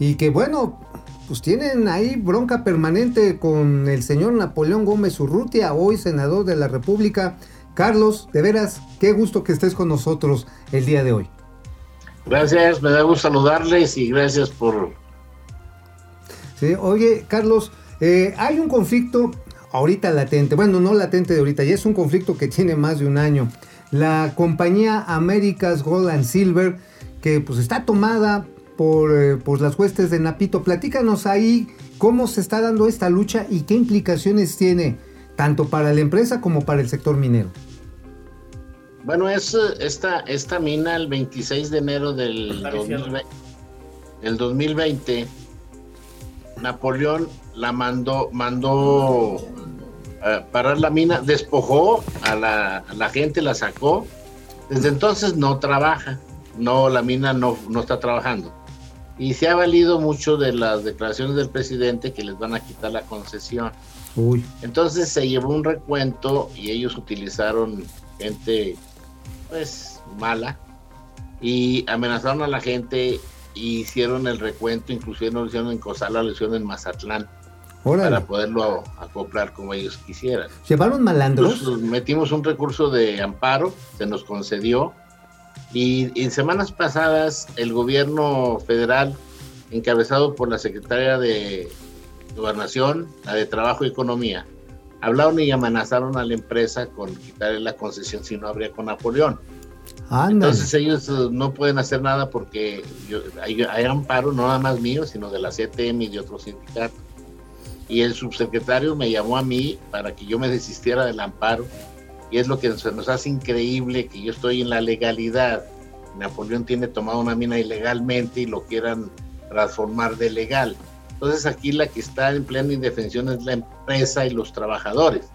Y que bueno, pues tienen ahí bronca permanente con el señor Napoleón Gómez Urrutia, hoy senador de la República. Carlos, de veras, qué gusto que estés con nosotros el día de hoy. Gracias, me da gusto saludarles y gracias por... Sí, Oye, Carlos, eh, hay un conflicto ahorita latente, bueno, no latente de ahorita, ya es un conflicto que tiene más de un año. La compañía Americas Gold and Silver, que pues está tomada por, eh, por las huestes de Napito, platícanos ahí cómo se está dando esta lucha y qué implicaciones tiene tanto para la empresa como para el sector minero. Bueno, es eh, esta, esta mina el 26 de enero del, 2020, del 2020, Napoleón la mandó, mandó eh, parar la mina, despojó a la, a la gente, la sacó. Desde entonces no trabaja, no, la mina no, no está trabajando. Y se ha valido mucho de las declaraciones del presidente que les van a quitar la concesión. Uy, Entonces se llevó un recuento y ellos utilizaron gente pues mala y amenazaron a la gente y hicieron el recuento, inclusive no lo hicieron en Cozala, lo hicieron en Mazatlán órale. para poderlo acoplar como ellos quisieran. ¿Llevaron malandros? Nosotros metimos un recurso de amparo, se nos concedió y en semanas pasadas el gobierno federal, encabezado por la secretaria de Gobernación, la de Trabajo y Economía, hablaron y amenazaron a la empresa con quitarle la concesión si no habría con Napoleón. Entonces ellos eh, no pueden hacer nada porque yo- hay, hay amparo no nada más mío, sino de la CTM y de otros sindicatos. Y el subsecretario me llamó a mí para que yo me desistiera del amparo. Y es lo que nos, nos hace increíble que yo estoy en la legalidad. Napoleón tiene tomado una mina ilegalmente y lo quieran transformar de legal. Entonces aquí la que está en plena indefensión es la empresa y los trabajadores,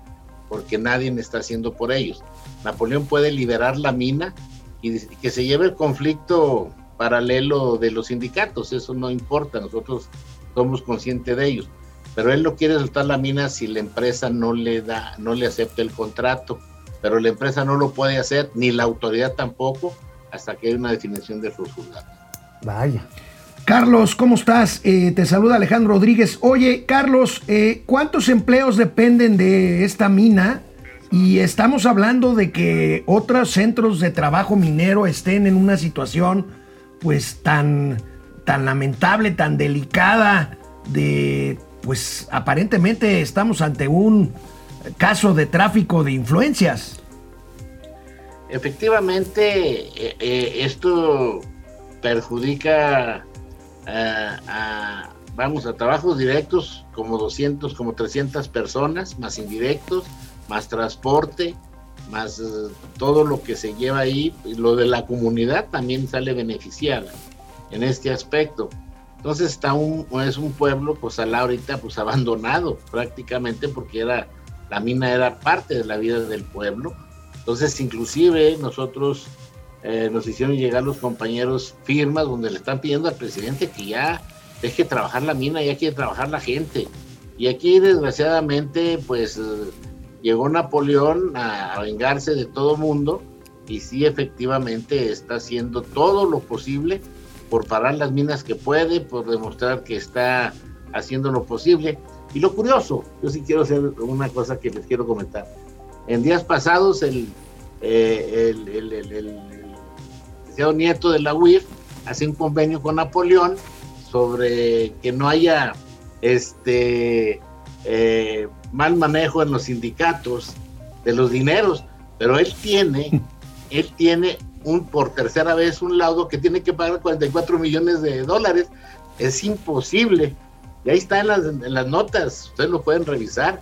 porque nadie está haciendo por ellos. Napoleón puede liberar la mina y que se lleve el conflicto paralelo de los sindicatos, eso no importa, nosotros somos conscientes de ellos, pero él no quiere soltar la mina si la empresa no le da, no le acepta el contrato, pero la empresa no lo puede hacer, ni la autoridad tampoco, hasta que hay una definición de sus juzgados. Vaya. Carlos, ¿cómo estás? Eh, te saluda Alejandro Rodríguez. Oye, Carlos, eh, ¿cuántos empleos dependen de esta mina? Y estamos hablando de que otros centros de trabajo minero estén en una situación pues tan, tan lamentable, tan delicada, de pues aparentemente estamos ante un caso de tráfico de influencias. Efectivamente, eh, esto perjudica a, a, vamos, a trabajos directos como 200, como 300 personas, más indirectos, más transporte, más eh, todo lo que se lleva ahí, lo de la comunidad también sale beneficiada en este aspecto. Entonces está un, es un pueblo, pues a la ahorita, pues abandonado prácticamente porque era, la mina era parte de la vida del pueblo. Entonces, inclusive nosotros eh, nos hicieron llegar los compañeros firmas donde le están pidiendo al presidente que ya deje trabajar la mina, ya quiere trabajar la gente. Y aquí, desgraciadamente, pues llegó Napoleón a, vengarse de todo mundo y sí, efectivamente, está haciendo todo lo posible por parar las minas que puede, por demostrar que está haciendo lo posible. Y lo curioso, yo sí quiero hacer una cosa que les quiero comentar. En días pasados, el, eh, licenciado nieto de la UIF hace un convenio con Napoleón sobre que no haya este eh, mal manejo en los sindicatos de los dineros, pero él tiene, (laughs) él tiene un por tercera vez un laudo que tiene que pagar 44 millones de dólares. Es imposible. Y ahí está en las, en las notas, ustedes lo pueden revisar.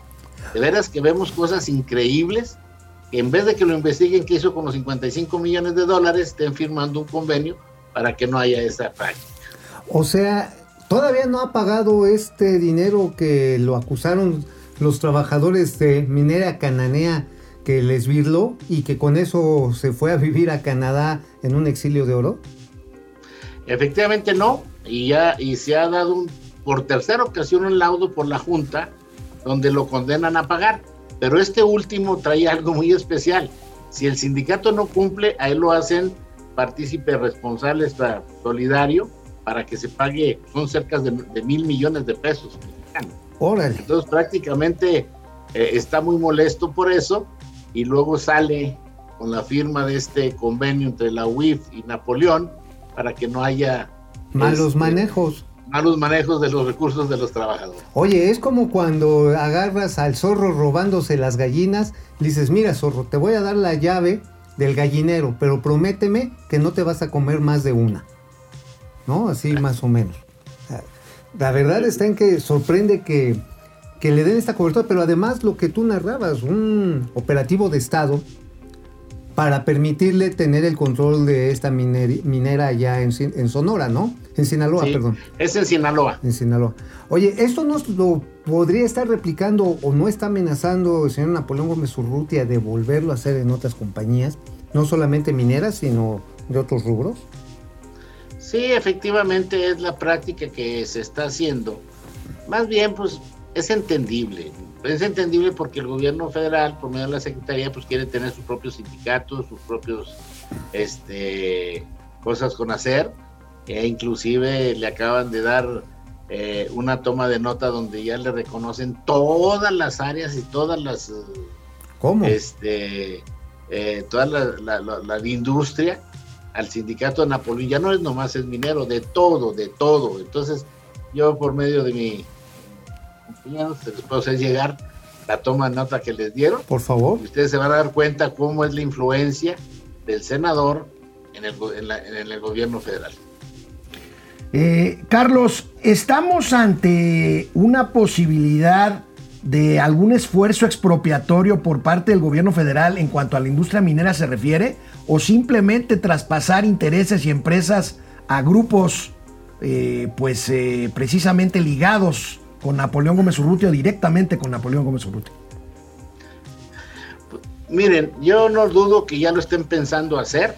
De veras que vemos cosas increíbles en vez de que lo investiguen qué hizo con los 55 millones de dólares, estén firmando un convenio para que no haya esa práctica. O sea, todavía no ha pagado este dinero que lo acusaron los trabajadores de Minera Cananea que les virló y que con eso se fue a vivir a Canadá en un exilio de oro. Efectivamente no, y ya y se ha dado un, por tercera ocasión un laudo por la Junta donde lo condenan a pagar, pero este último trae algo muy especial. Si el sindicato no cumple, a él lo hacen partícipe responsable, solidario, para que se pague, son cerca de, de mil millones de pesos. Órale. Entonces prácticamente eh, está muy molesto por eso y luego sale con la firma de este convenio entre la UIF y Napoleón para que no haya Malos este, manejos. Malos manejos de los recursos de los trabajadores. Oye, es como cuando agarras al zorro robándose las gallinas, dices, mira zorro, te voy a dar la llave del gallinero, pero prométeme que no te vas a comer más de una. ¿No? Así más o menos. La verdad está en que sorprende que, que le den esta cobertura, pero además lo que tú narrabas, un operativo de Estado para permitirle tener el control de esta minera allá en, Sonora, ¿no? En Sinaloa, Sí, perdón. Es en Sinaloa. En Sinaloa. Oye, ¿esto no lo podría estar replicando o no está amenazando el señor Napoleón Gómez Urrutia de volverlo a hacer en otras compañías? No solamente mineras, sino de otros rubros. Sí, efectivamente es la práctica que se está haciendo. Más bien, pues es entendible. Es entendible porque el gobierno federal, por medio de la Secretaría, pues quiere tener sus propios sindicatos, sus propios este, cosas con hacer. E inclusive le acaban de dar eh, una toma de nota donde ya le reconocen todas las áreas y todas las ¿Cómo? este, eh, toda la, la- la- la industria al sindicato de Napoleón. Ya no es nomás es minero, de todo, de todo. Entonces, yo por medio de mi se les puedo hacer llegar la toma de nota que les dieron. Por favor. Y ustedes se van a dar cuenta cómo es la influencia del senador en el, go- en la- en el gobierno federal. Eh, Carlos, ¿estamos ante una posibilidad de algún esfuerzo expropiatorio por parte del gobierno federal en cuanto a la industria minera se refiere? ¿O simplemente traspasar intereses y empresas a grupos eh, pues eh, precisamente ligados con Napoleón Gómez Urrutia o directamente con Napoleón Gómez Urrutia? Miren, yo no dudo que ya lo estén pensando hacer.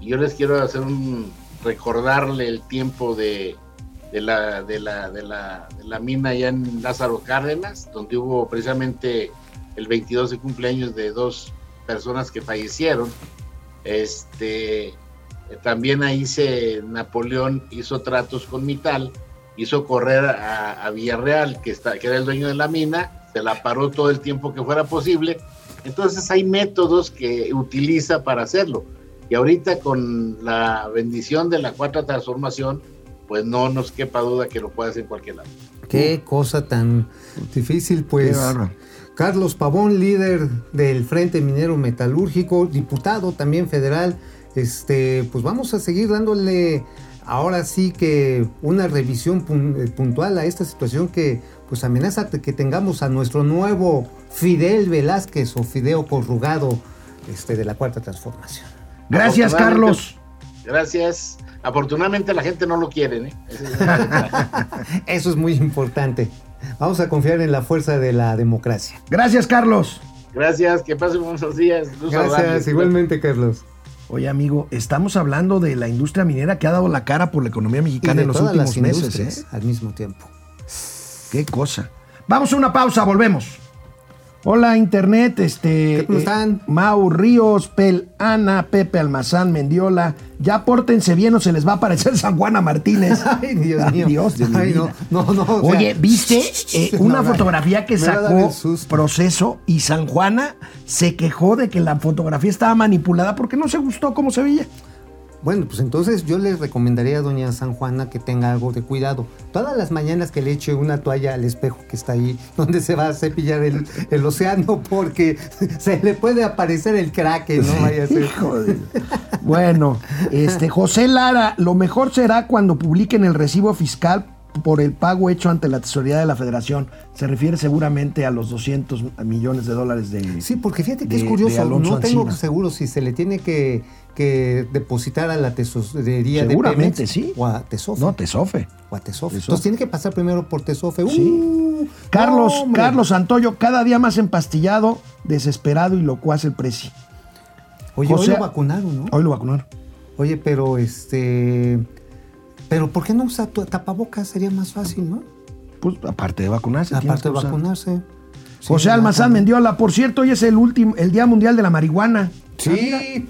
Yo les quiero hacer un recordarle el tiempo de, la, de, la, mina allá en Lázaro Cárdenas, donde hubo precisamente el 22 de cumpleaños de dos personas que fallecieron. Este, también ahí se Napoleón hizo tratos con Mital, hizo correr a, a Villarreal, que, está, que era el dueño de la mina, se la paró todo el tiempo que fuera posible. Entonces hay métodos que utiliza para hacerlo. Y ahorita con la bendición de la cuarta transformación, pues no nos quepa duda que lo puede hacer en cualquier lado. Qué cosa tan difícil, pues. Carlos Pavón, líder del Frente Minero Metalúrgico, diputado también federal. Este, pues vamos a seguir dándole ahora sí que una revisión eh, puntual a esta situación que pues amenaza que tengamos a nuestro nuevo Fidel Velázquez o Fideo corrugado este, de la Cuarta Transformación. Gracias, Carlos. Gracias. Afortunadamente la gente no lo quiere, ¿eh? (laughs) Eso es muy importante. Vamos a confiar en la fuerza de la democracia. Gracias, Carlos. Gracias, que pasen buenos días. Gracias, igualmente, Carlos. Oye, amigo, estamos hablando de la industria minera que ha dado la cara por la economía Y mexicana de en los todas últimos las meses. ¿eh? al mismo tiempo. Qué cosa. Vamos a una pausa, volvemos. Hola, Internet, este. ¿Cómo están? Mau Ríos, Pel Ana, Pepe Almazán, Mendiola. Ya pórtense bien o se les va a aparecer (laughs) San Juana Martínez. (laughs) Ay, Dios mío. Dios de Ay, no, vida. no, no. o sea, Oye, ¿viste (laughs) eh, una fotografía que sacó. Proceso y San Juana se quejó de que la fotografía estaba manipulada porque no se gustó cómo se veía? Bueno, pues entonces yo le recomendaría a doña San Juana que tenga algo de cuidado. Todas las mañanas que le eche una toalla al espejo que está ahí, (laughs) donde se va a cepillar el, el océano, porque (laughs) se le puede aparecer el crack, no vaya a ser. Bueno, este José Lara, lo mejor será cuando publiquen el recibo fiscal por el pago hecho ante la tesorería de la Federación. Se refiere seguramente a los 200 millones de dólares de Sí, porque fíjate que de- es curioso, no tengo Ancina. seguro si se le tiene que, que depositar a la tesorería Seguramente de Pemex sí. o a Tesofe. No, Tesofe. o a Tesofe. Tesofe. Entonces tiene que pasar primero por Tesofe. Sí. Uh, Carlos, hombre. Carlos Santoyo, cada día más empastillado, desesperado y locuaz el precio. Oye, José- hoy lo vacunaron, ¿no? Hoy lo vacunaron. Oye, pero este. Pero ¿por qué no usa tu- tapabocas? Sería más fácil, ¿no? Pues aparte de vacunarse. Aparte de vacunarse. José Sí, Almazán vacuna. Mendiola, por cierto, hoy es el último, el Día Mundial de la Marihuana. Sí.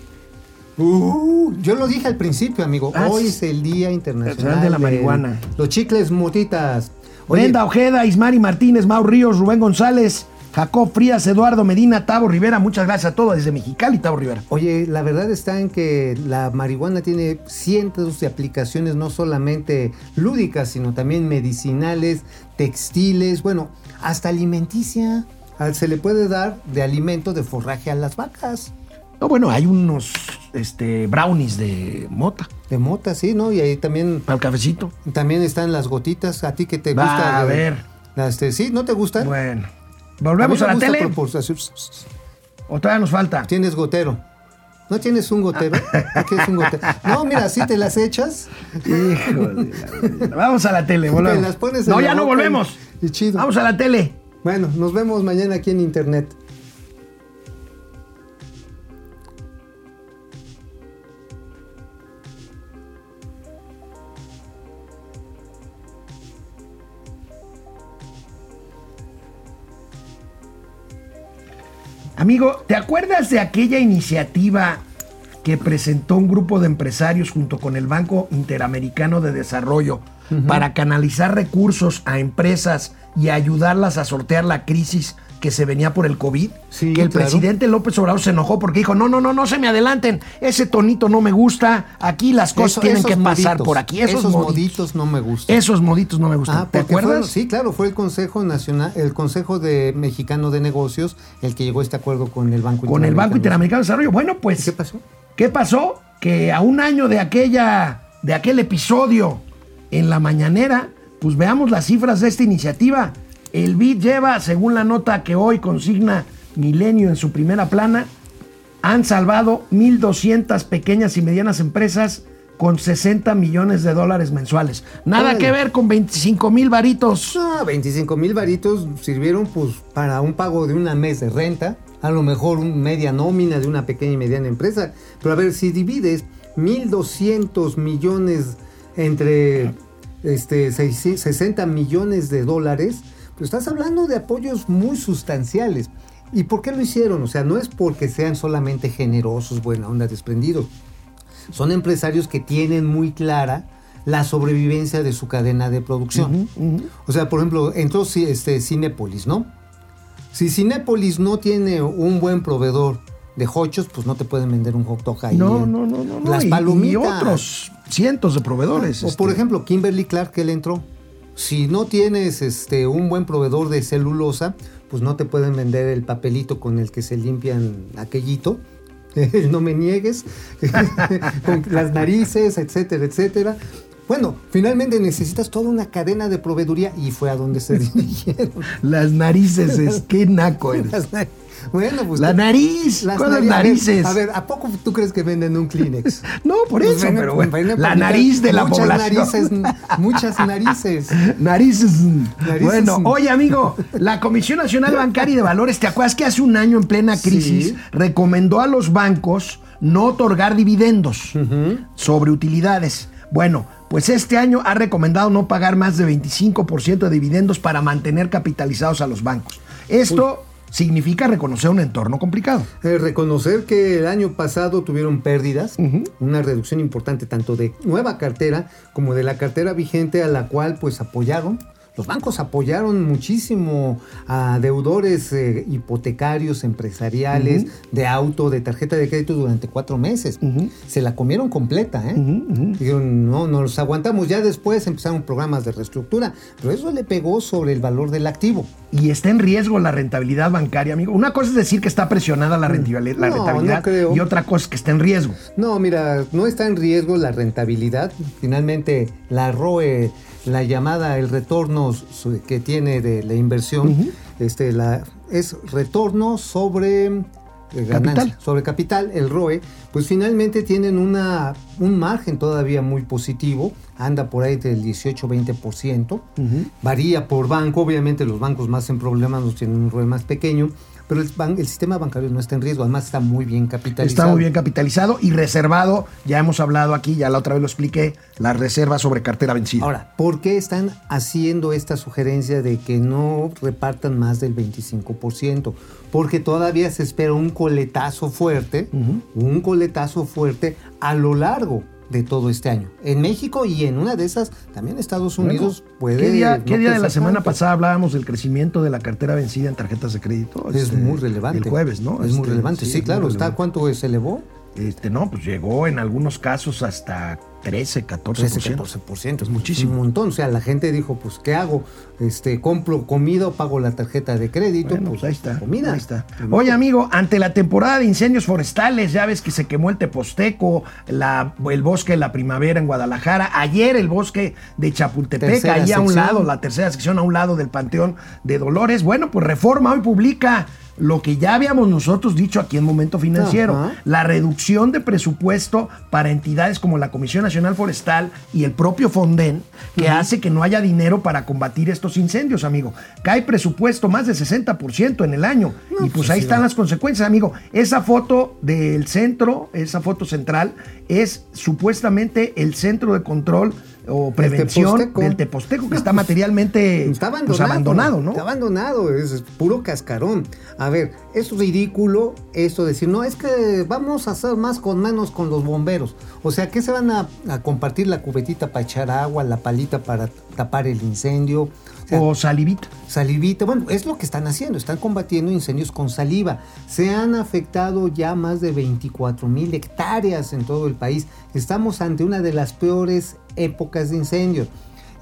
Uh, yo lo dije al principio, amigo. Ah, Hoy es el Día Internacional de la marihuana. Los chicles motitas. Oye, Brenda Ojeda, Ismari Martínez, Mau Ríos, Rubén González, Jacob Frías, Eduardo Medina, Tavo Rivera. Muchas gracias a todos desde Mexicali, Tavo Rivera. Oye, la verdad está en que la marihuana tiene cientos de aplicaciones, no solamente lúdicas, sino también medicinales, textiles, bueno, hasta alimenticia. Ah, Se le puede dar de alimento de forraje a las vacas. No, bueno, hay unos este, brownies de mota De mota, sí, ¿no? Y ahí también, para el cafecito. también están las gotitas. ¿A ti que te Va, gusta? a ver. Este, ¿Sí? ¿No te gustan? Bueno, volvemos me a, la tele. ¿O todavía nos falta? Tienes gotero. ¿No tienes un gotero? (laughs) ¿No quieres un gotero? No, mira, si te las echas. Híjole. Vamos a la tele, volvemos. Te las pones en no, la ya no y- volvemos. y chido. Vamos a la tele. Bueno, nos vemos mañana aquí en internet. Amigo, ¿te acuerdas de aquella iniciativa que presentó un grupo de empresarios junto con el Banco Interamericano de Desarrollo para canalizar recursos a empresas y ayudarlas a sortear la crisis que se venía por el COVID? Sí, que el claro. presidente López Obrador se enojó porque dijo, no, no, no, no se me adelanten, ese tonito no me gusta, aquí las cosas Eso- tienen que pasar moditos, por aquí, esos, Esos moditos. moditos no me gustan. Esos moditos no me gustan. Ah, ¿Te acuerdas? sí, claro, fue el Consejo Nacional, el Consejo de Mexicano de Negocios el que llegó a este acuerdo con el Banco con el Banco Interamericano de Desarrollo. Bueno, pues. ¿Qué pasó? ¿Qué pasó? Que a un año de aquella, de aquel episodio en la mañanera, pues veamos las cifras de esta iniciativa. El BID lleva, según la nota que hoy consigna Milenio en su primera plana, han salvado 1.200 pequeñas y medianas empresas con 60 millones de dólares mensuales. Nada que ver con 25 mil varitos. Ah, 25 mil varitos sirvieron pues para un pago de una mes de renta, a lo mejor un media nómina de una pequeña y mediana empresa. Pero a ver, si divides 1.200 millones entre este, seis- 60 millones de dólares, estás hablando de apoyos muy sustanciales. ¿Y por qué lo hicieron? O sea, no es porque sean solamente generosos, buena onda, desprendidos. Son empresarios que tienen muy clara la sobrevivencia de su cadena de producción. O sea, por ejemplo, entró este, Cinépolis, ¿no? Si Cinépolis no tiene un buen proveedor de hochos, pues no te pueden vender un hot dog ahí. No, no, no, no. Las Y- palomitas. Y otros cientos de proveedores. O este. por ejemplo, Kimberly Clark, que le entró. Si no tienes este, un buen proveedor de celulosa, pues no te pueden vender el papelito con el que se limpian aquellito. (laughs) no me niegues. (laughs) con las narices, etcétera, etcétera. Bueno, finalmente necesitas toda una cadena de proveeduría y fue a donde se (laughs) dirigieron. Las narices, es que naco eres. Las narices. (laughs) Bueno, pues. La nariz. las ¿Cuáles nari- a ver, narices? A ver, ¿a poco tú crees que venden un Kleenex? (laughs) No, por Pues eso, pero bueno, la nariz de la muchas población. Narices, (laughs) muchas narices. Narices. Narices. Bueno, oye amigo, la Comisión Nacional Bancaria y de Valores, ¿te acuerdas que hace un año en plena crisis Sí. recomendó a los bancos no otorgar dividendos sobre utilidades? Bueno, pues este año ha recomendado no pagar más de 25% de dividendos para mantener capitalizados a los bancos. Esto significa reconocer un entorno complicado. Eh, reconocer que el año pasado tuvieron pérdidas, una reducción importante tanto de nueva cartera como de la cartera vigente a la cual pues apoyaron. Los bancos apoyaron muchísimo a deudores eh, hipotecarios, empresariales, de auto, de tarjeta de crédito durante cuatro meses. Se la comieron completa, ¿eh? Dijeron, no, nos aguantamos. Ya después empezaron programas de reestructura, pero eso le pegó sobre el valor del activo. Y está en riesgo la rentabilidad bancaria, amigo. Una cosa es decir que está presionada la, rentibili- la No, no rentabilidad creo. y otra cosa es que está en riesgo. No, mira, no está en riesgo la rentabilidad. Finalmente, la ROE, la llamada, el retorno que tiene de la inversión, este, la, es retorno sobre ganancia, Capital. sobre capital, el ROE, pues finalmente tienen una, un margen todavía muy positivo, anda por ahí del 18-20%, varía por banco, obviamente los bancos más en problemas nos tienen un ROE más pequeño, pero el, ban- el sistema bancario no está en riesgo, además está muy bien capitalizado. Está muy bien capitalizado y reservado. Ya hemos hablado aquí, ya la otra vez lo expliqué, las reservas sobre cartera vencida. Ahora, ¿por qué están haciendo esta sugerencia de que no repartan más del 25%? Porque todavía se espera un coletazo fuerte, un coletazo fuerte a lo largo de todo este año. En México y en una de esas, también Estados Unidos puede... ¿Qué día, no qué día de la semana tanto. pasada hablábamos del crecimiento de la cartera vencida en tarjetas de crédito? Es Este, muy relevante. El jueves, ¿no? Es muy Este, relevante. Sí, claro. ¿Está relevante. cuánto se elevó? Este, no, pues llegó en algunos casos hasta 13, 14%. 13, 14%. Es muchísimo. Un montón. O sea, la gente dijo, pues, ¿qué hago? Este, ¿Compro comida o pago la tarjeta de crédito? Bueno, pues, pues ahí está. Comida. Ahí está. Oye, amigo, ante la temporada de incendios forestales, ya ves que se quemó el Teposteco, la- el bosque de la primavera en Guadalajara, ayer el bosque de Chapultepec, Tercera ahí a un lado, la tercera sección a un lado del Panteón de Dolores. Bueno, pues Reforma hoy publica lo que ya habíamos nosotros dicho aquí en Momento Financiero, Ajá. la reducción de presupuesto para entidades como la Comisión Nacional Forestal y el propio Fonden, que hace que no haya dinero para combatir estos incendios, amigo. Cae presupuesto más del 60% en el año. y pues ahí están las consecuencias, amigo. Esa foto del centro, esa foto central, es supuestamente el centro de control o prevención Teposteco. del Teposteco, que está materialmente (laughs) Está pues, abandonado. abandonado, ¿no? Está abandonado, es, puro cascarón. A ver, es ridículo esto de decir, no, es que vamos a hacer más con menos con los bomberos. O sea, ¿qué se van a, a compartir la cubetita para echar agua, la palita para tapar el incendio? O sea, O salivita. Salivita, bueno, es lo que están haciendo, están combatiendo incendios con saliva. Se han afectado ya más de 24 mil hectáreas en todo el país. Estamos ante una de las peores épocas de incendios.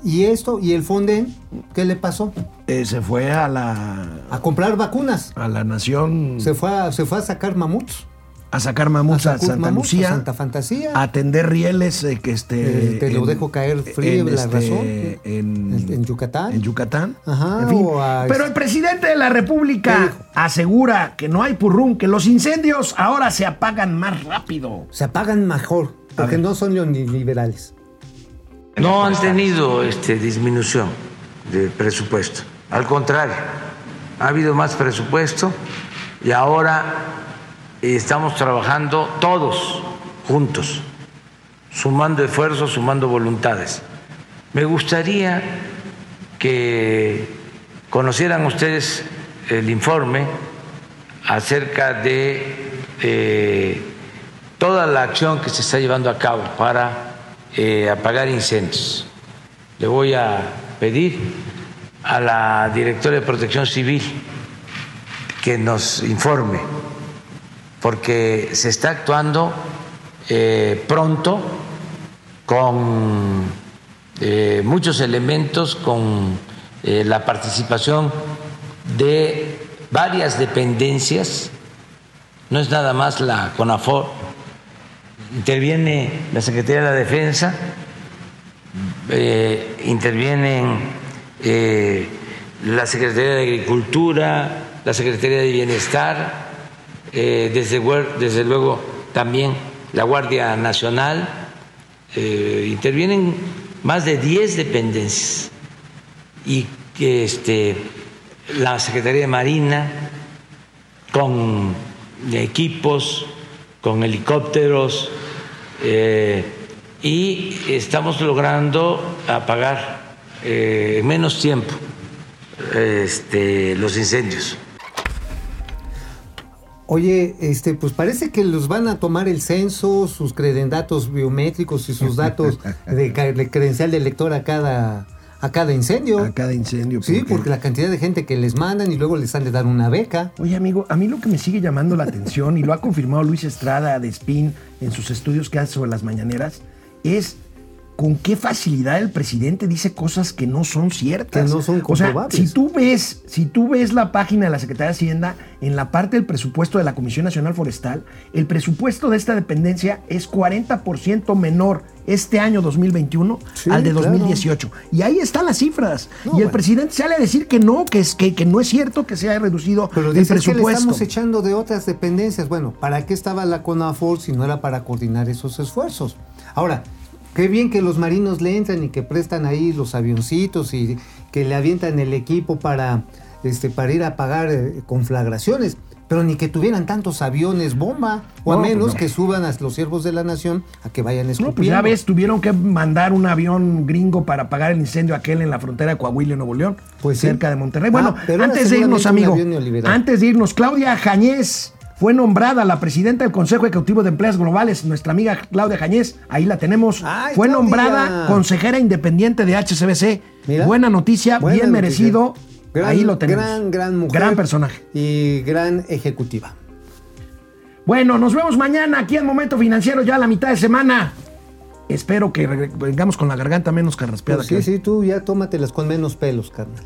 Y esto, y el Fonden, ¿qué le pasó? Eh, se fue a la, A comprar vacunas. a la nación Se fue a, se fue a sacar mamuts. a sacar mamuts a, Santa mamuts, Lucía, a Santa Fantasía. a atender rieles eh, que este Eh, te lo dejo caer frío, la razón. En, En- en Yucatán. En Yucatán. Ajá, En fin. o a- Pero el presidente de la ¿Qué República asegura que no hay purrún, que los incendios ahora se apagan más rápido. Se apagan mejor, porque no son neoliberales. No han tenido este, disminución de presupuesto. Al contrario, ha habido más presupuesto y ahora estamos trabajando todos juntos, sumando esfuerzos, sumando voluntades. Me gustaría que conocieran ustedes el informe acerca de eh, toda la acción que se está llevando a cabo para eh, apagar incendios. Le voy a pedir a la directora de Protección Civil que nos informe, porque se está actuando eh, pronto con eh, muchos elementos, con eh, la participación de varias dependencias, no es nada más la CONAFOR, interviene la Secretaría de la Defensa, eh, intervienen eh, la Secretaría de Agricultura, la Secretaría de Bienestar, eh, desde, luego también la Guardia Nacional, intervienen más de 10 dependencias y que este, la Secretaría de Marina con equipos, con helicópteros eh, y estamos logrando apagar eh, en menos tiempo este, los incendios. Oye, este, pues parece que los van a tomar el censo, sus credendatos biométricos y sus datos (laughs) de, de credencial de elector a cada, a cada incendio. A cada incendio. Sí, ¿por qué? porque la cantidad de gente que les mandan y luego les han de dar una beca. Oye, amigo, a mí lo que me sigue llamando la atención, y lo ha confirmado Luis Estrada de Spin en sus estudios que hace sobre las mañaneras, es con qué facilidad el presidente dice cosas que no son ciertas. Que no son O sea, comprobables. si tú ves, si tú ves la página de la Secretaría de Hacienda, en la parte del presupuesto de la Comisión Nacional Forestal, el presupuesto de esta dependencia es 40% menor este año 2021 Sí, al de claro. 2018. Y ahí están las cifras. No, y el bueno. presidente sale a decir que no, que, es, que, que no es cierto que se haya reducido Pero el dices que le presupuesto. estamos echando de otras dependencias. Bueno, ¿para qué estaba la CONAFOR si no era para coordinar esos esfuerzos? Ahora, qué bien que los marinos le entran y que prestan ahí los avioncitos y que le avientan el equipo para, este, para ir a pagar eh, conflagraciones. Pero ni que tuvieran tantos aviones bomba, o a No, pues menos no. que suban a los siervos de la nación a que vayan No, escupiendo. pues ya ves, tuvieron que mandar un avión gringo para apagar el incendio aquel en la frontera de Coahuila, Nuevo León, Pues sí. cerca de Monterrey. Ah, Bueno, antes de irnos, amigo, antes de irnos, Claudia Jañez fue nombrada la presidenta del Consejo Ejecutivo de Empleadas Globales. Nuestra amiga Claudia Jañez, ahí la tenemos. Ay, fue Claudia. nombrada consejera independiente de HCBC. Mira. Buena noticia, Buena bien noticia. merecido. Gran- ahí lo tenemos. Gran, gran mujer. Gran personaje. Y gran ejecutiva. Bueno, nos vemos mañana aquí en Momento Financiero, ya a la mitad de semana. Espero que vengamos con la garganta menos carraspeada. Pues sí, sí, tú ya tómatelas con menos pelos, carnal.